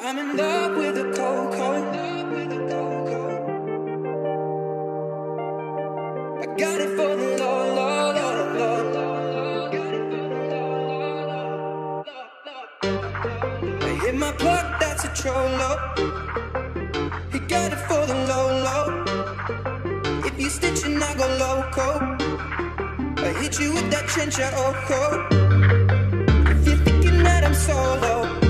I'm in love with a coco. I got it for the Lord, Lord, Lord, Lord. I hit my plug, that's a trollo. He got it for the low, low. If you stitching, I go loco. I hit you with that chincha ojo. If you're thinking that I'm solo.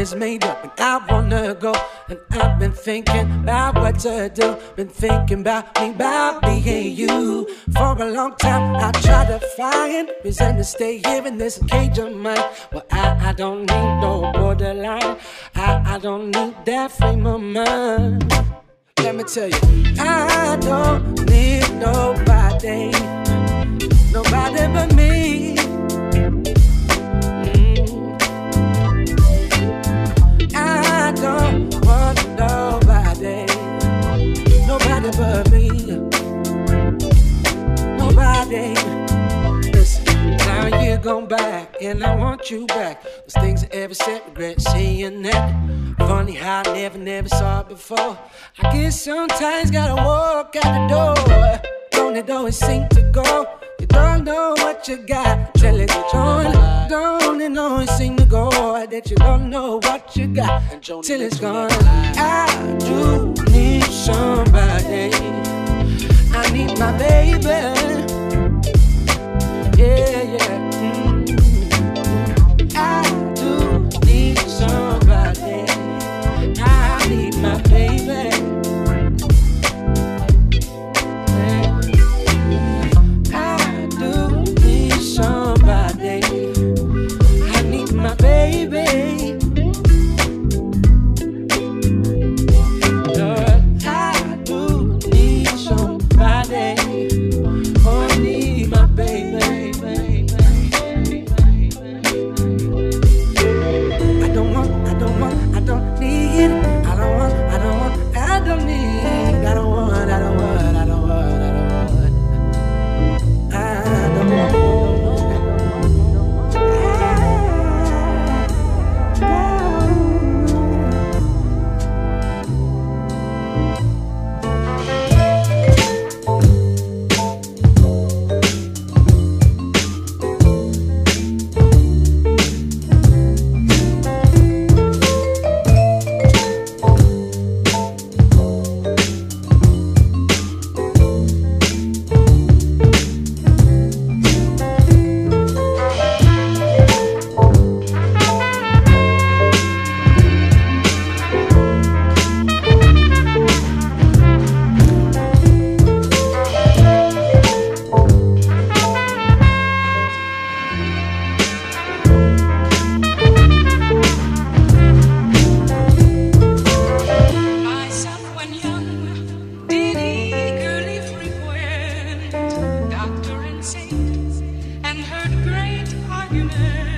Is made up and I wanna go. And I've been thinking about what to do. Been thinking about me, about and you. For a long time, I tried to find reason to stay here in this cage of mine. Well, I, I don't need no borderline. I, I don't need that frame of mind. Let me tell you, I don't need nobody, nobody but me. You back. Those things I ever said, regret saying that. Funny how I never, never saw it before. I guess sometimes gotta walk out the door. Don't it always seem to go? You don't know what you got till it's gone. Don't it always seem to go that you don't know what you got till it's gone? I do need somebody. I need my baby. Yeah, yeah. mm. heard great arguments.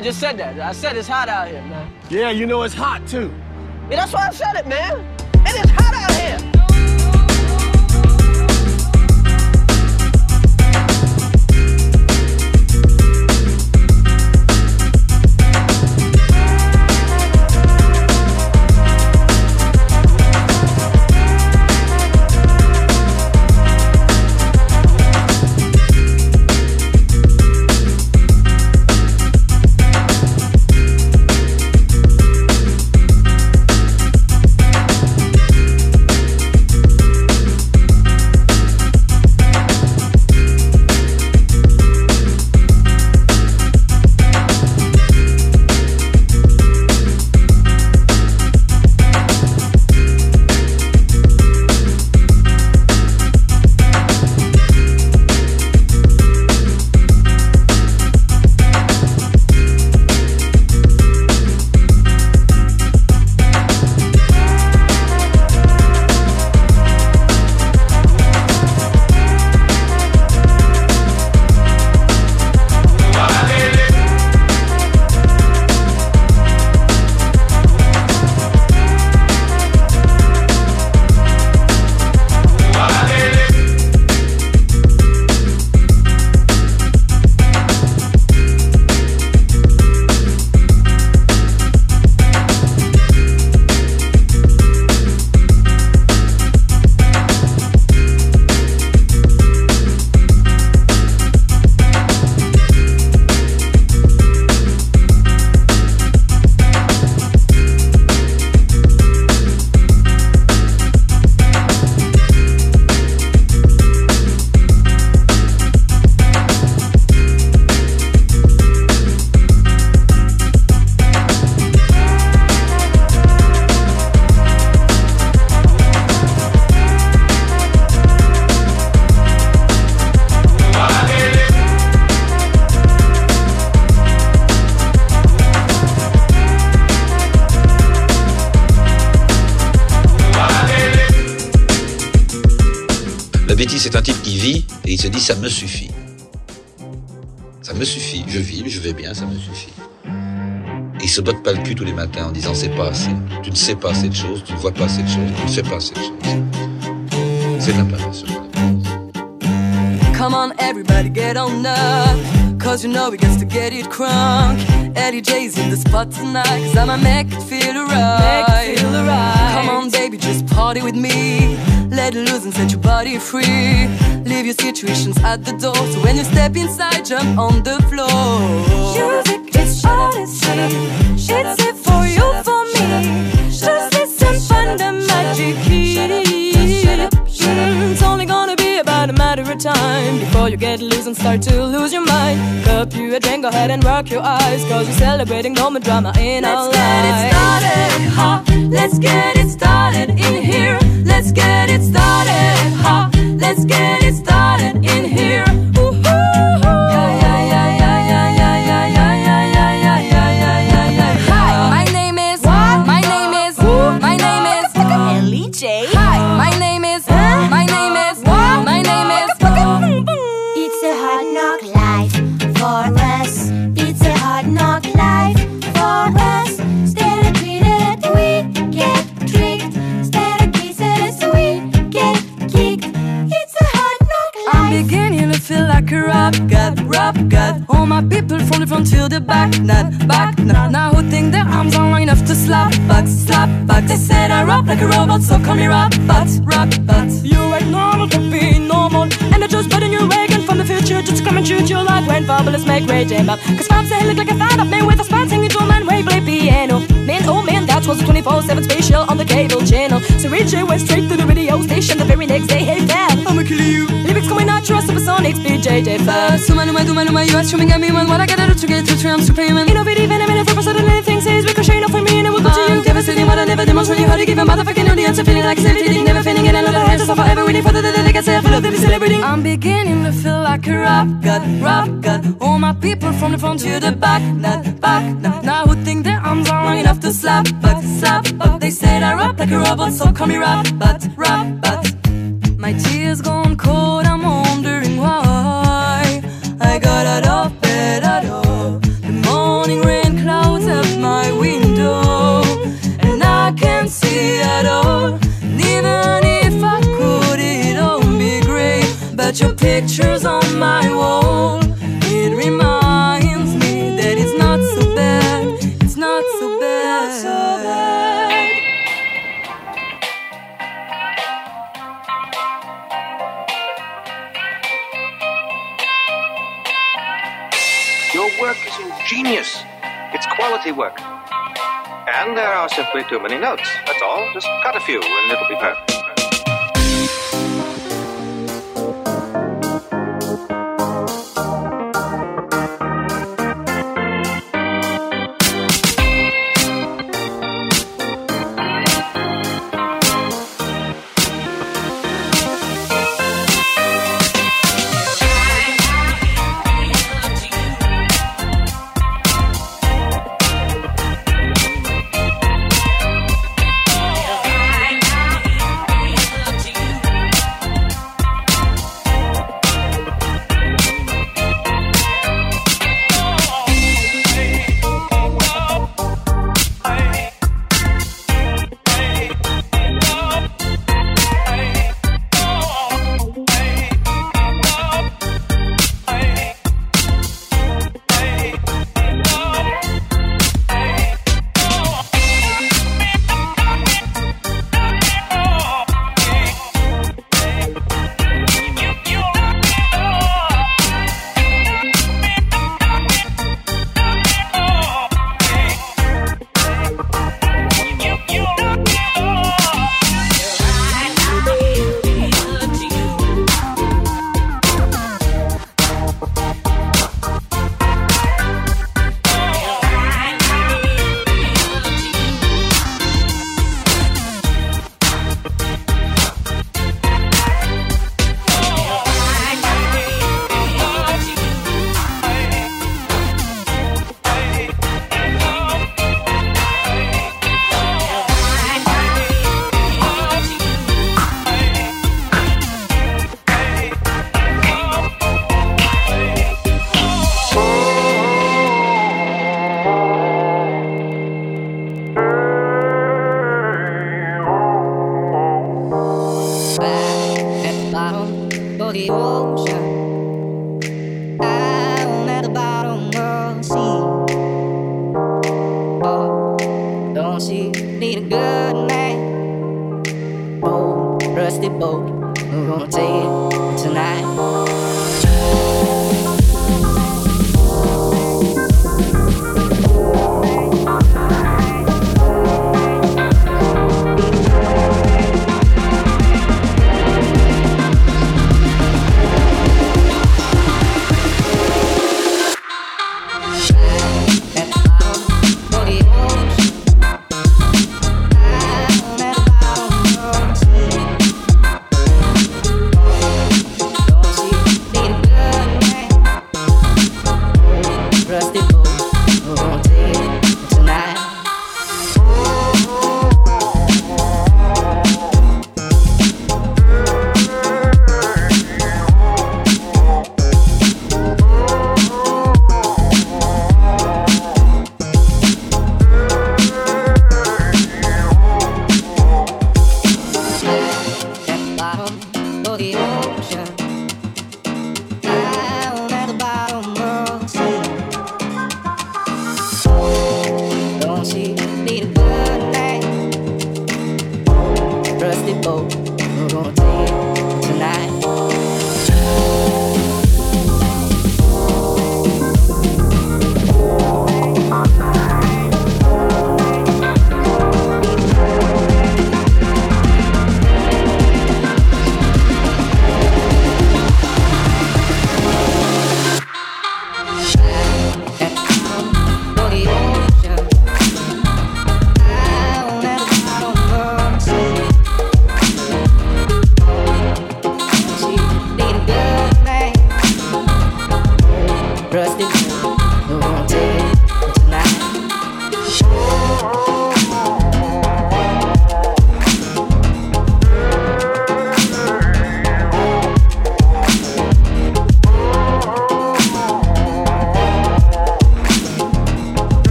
I just said that. I said it's hot out here, man. Yeah, you know it's hot, too. Yeah, that's why I said it, man. Ça me suffit. Ça me suffit. Je vis, je vais bien, ça me suffit. Et il se botte pas le cul tous les matins en disant c'est pas assez. Tu ne sais pas assez de choses, tu ne vois pas assez de choses, tu ne sais pas assez de choses. C'est de la paresse. Come on, everybody, get on up. Cause you know we got to get it crunk. Eddie J's in the spot tonight. Cause I'ma make it feel right. Make it feel right. Come on, baby, just party with me. Let it loose and set your body free. Leave your situations at the door. So when you step inside, jump on the floor. Music is odyssey. It's it time before you get loose and start to lose your mind. Cup you a drink, go ahead and rock your eyes. Cause we're celebrating no more drama in our lives Let's get it started, ha. Let's get it started in here. Let's get it started, ha. Let's get it started in here. Rap god. All my people from the front to the back, not back, not now who think their arms are long enough to slap back, slap back. They said I rap like a robot, so call me rap bat, rap bat. You ain't normal to be normal, and I just put in your wagon from the future just to come and shoot you like when Fabolous make rage aim up. Cause Pops say look like a fan of man with a spine singing drum and wave play piano. Man, oh man, that was a 24-7 special on the cable channel. So Ray J went straight to the radio station the very next day. Hey fam, I'ma kill you. Lyrics coming out, your supersonics, BJJ first. Suma numa duma numa, you are streaming at me, man. What I gotta do to get through, I'm supreme. And innovative and I'm in a purpose of anything says ricochet off for me and it will go to you. Devastating what I never demonstrate. How to give a motherfucking audience a feeling like celebrity. Never feeling it, another head, so forever waiting for the day that I can say I feel the celebrity. I'm beginning to feel like a rap god, rap god. All my people from the front to the back, not back, not now who think their arms are long enough to slap back, slap back. They said I rap like a robot, so call me rap bat, rap bat. My tears gone cold, I'm wondering why I got out of bed at all. The morning rain clouds up my window, and I can't see at all. And even if I could, it'd all be great. But your picture's on my wall. Ingenious. It's quality work. And there are simply too many notes. That's all. Just cut a few and it'll be perfect.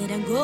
Better go.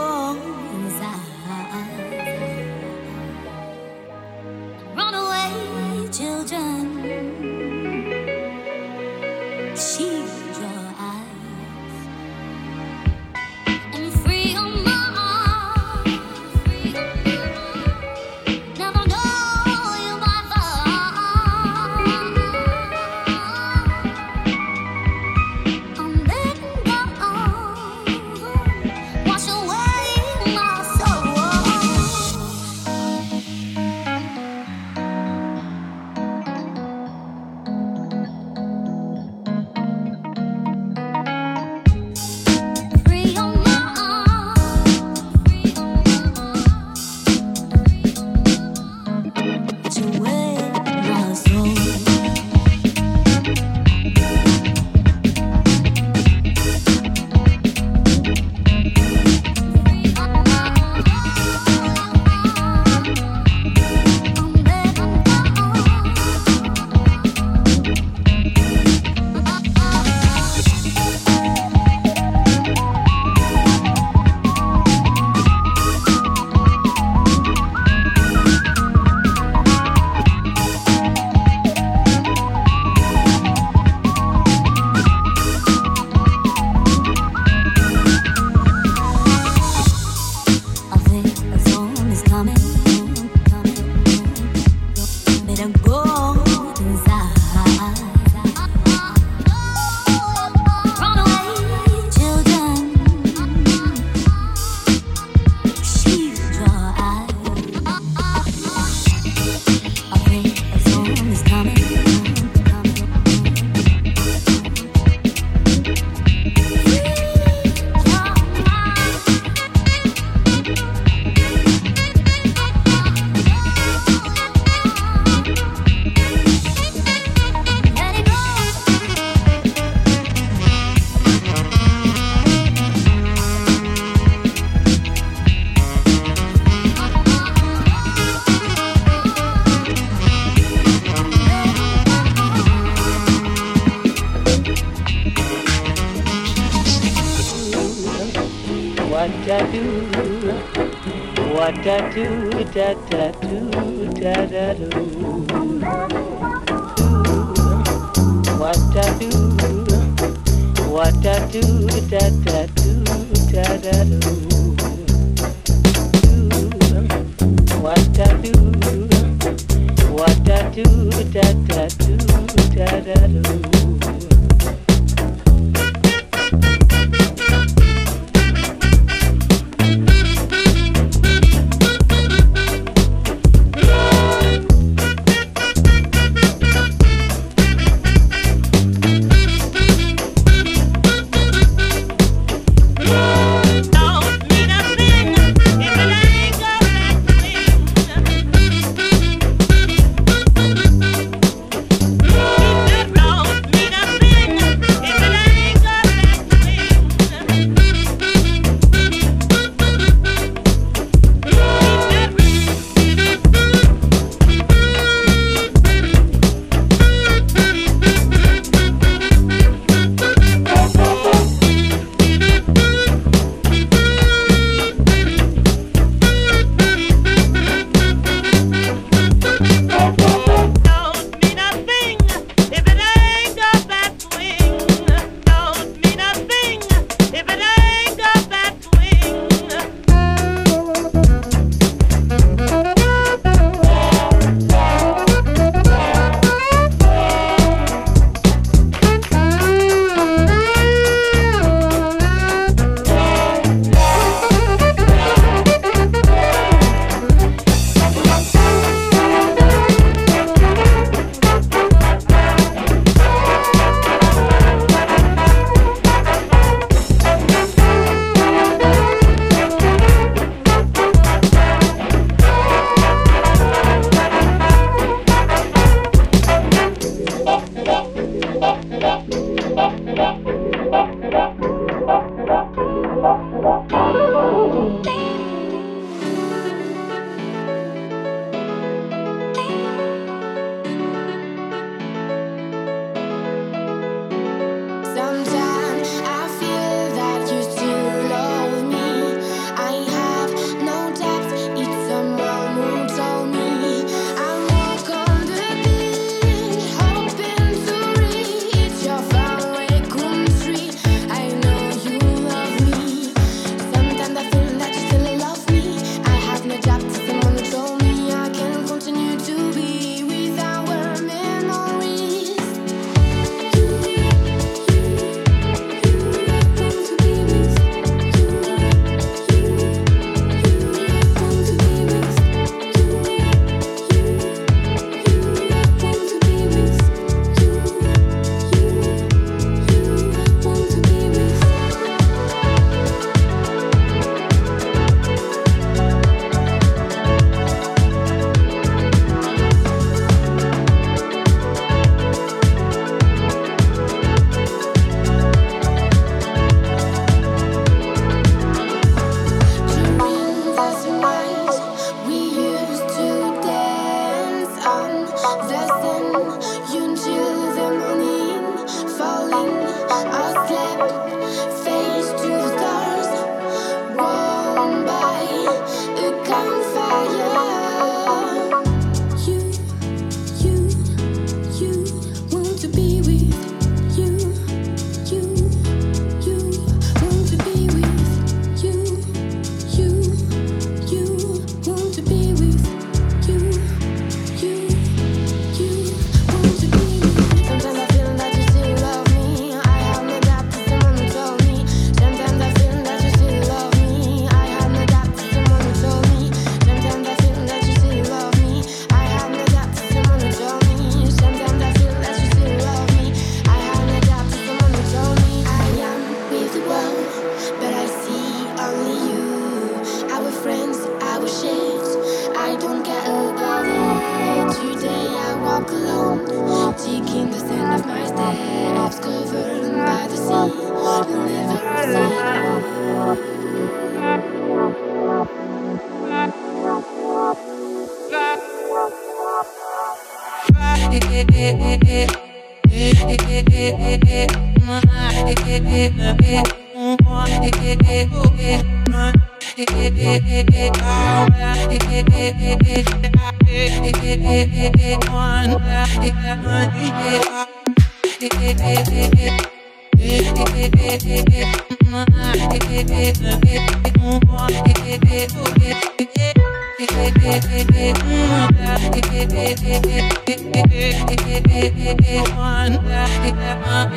Do, what I do, da da do, da da do. What I do, what I do, da da do, da da do. What I do, what I do, da da do, da da do. One,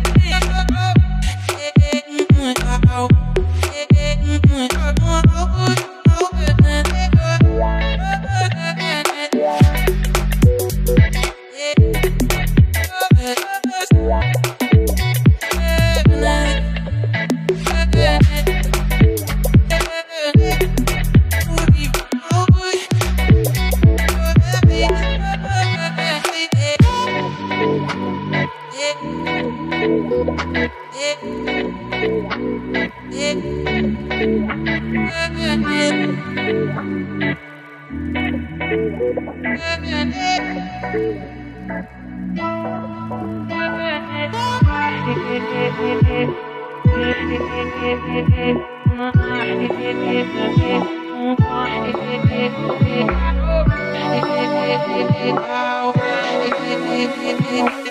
Thank you.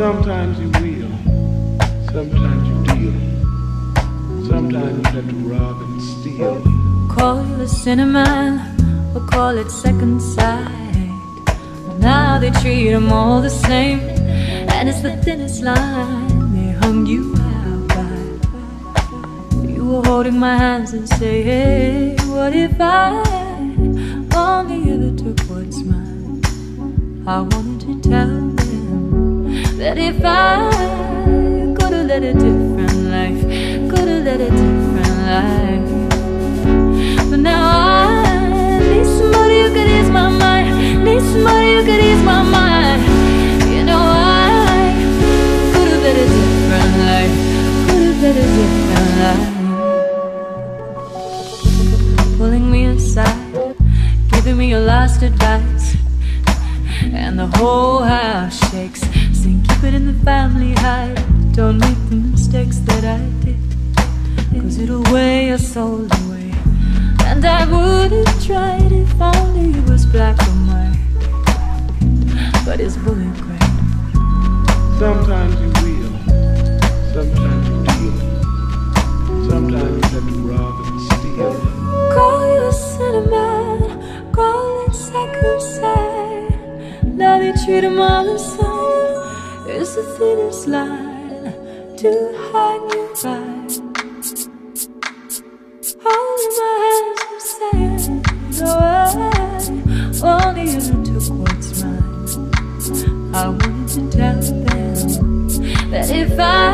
Sometimes you will, sometimes you deal, sometimes you have to rob and steal. Call it a cinema, or call it second sight. Now they treat them all the same, and it's the thinnest line. They hung you out by. You were holding my hands and say, Hey, what if I only ever took what's mine? I that if I could have led a different life, could have led a different life. But now I need somebody who could ease my mind, need somebody who could ease my mind. You know I could have led a different life, could have led a different life. Pulling me aside, giving me your last advice, and the whole house shakes keep in the family hide. Don't make the mistakes that I did, cause it'll weigh your soul away. And I would have tried if only it was black or white, but it's bullet gray. Sometimes you will, sometimes you deal, sometimes you have to rob and steal. Call you a cinnamon, call it second sight. Now they treat them all the same just a sinner's line to hide you by. Holding my hands and saying, No, I only you took what's mine. I wanted to tell them that if I